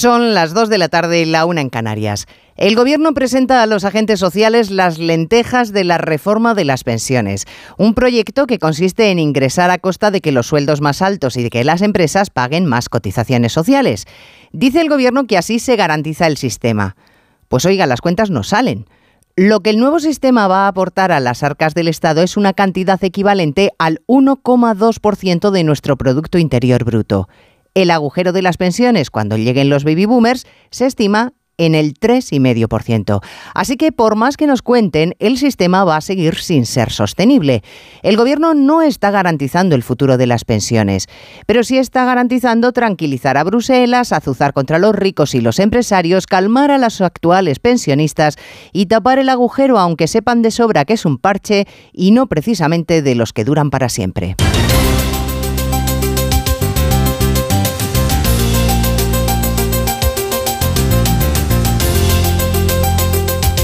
Son las 2 de la tarde y la una en Canarias. El Gobierno presenta a los agentes sociales las lentejas de la reforma de las pensiones, un proyecto que consiste en ingresar a costa de que los sueldos más altos y de que las empresas paguen más cotizaciones sociales. Dice el Gobierno que así se garantiza el sistema. Pues oiga, las cuentas no salen. Lo que el nuevo sistema va a aportar a las arcas del Estado es una cantidad equivalente al 1,2% de nuestro Producto Interior Bruto. El agujero de las pensiones cuando lleguen los baby boomers se estima en el 3,5%. Así que por más que nos cuenten, el sistema va a seguir sin ser sostenible. El gobierno no está garantizando el futuro de las pensiones, pero sí está garantizando tranquilizar a Bruselas, azuzar contra los ricos y los empresarios, calmar a los actuales pensionistas y tapar el agujero aunque sepan de sobra que es un parche y no precisamente de los que duran para siempre.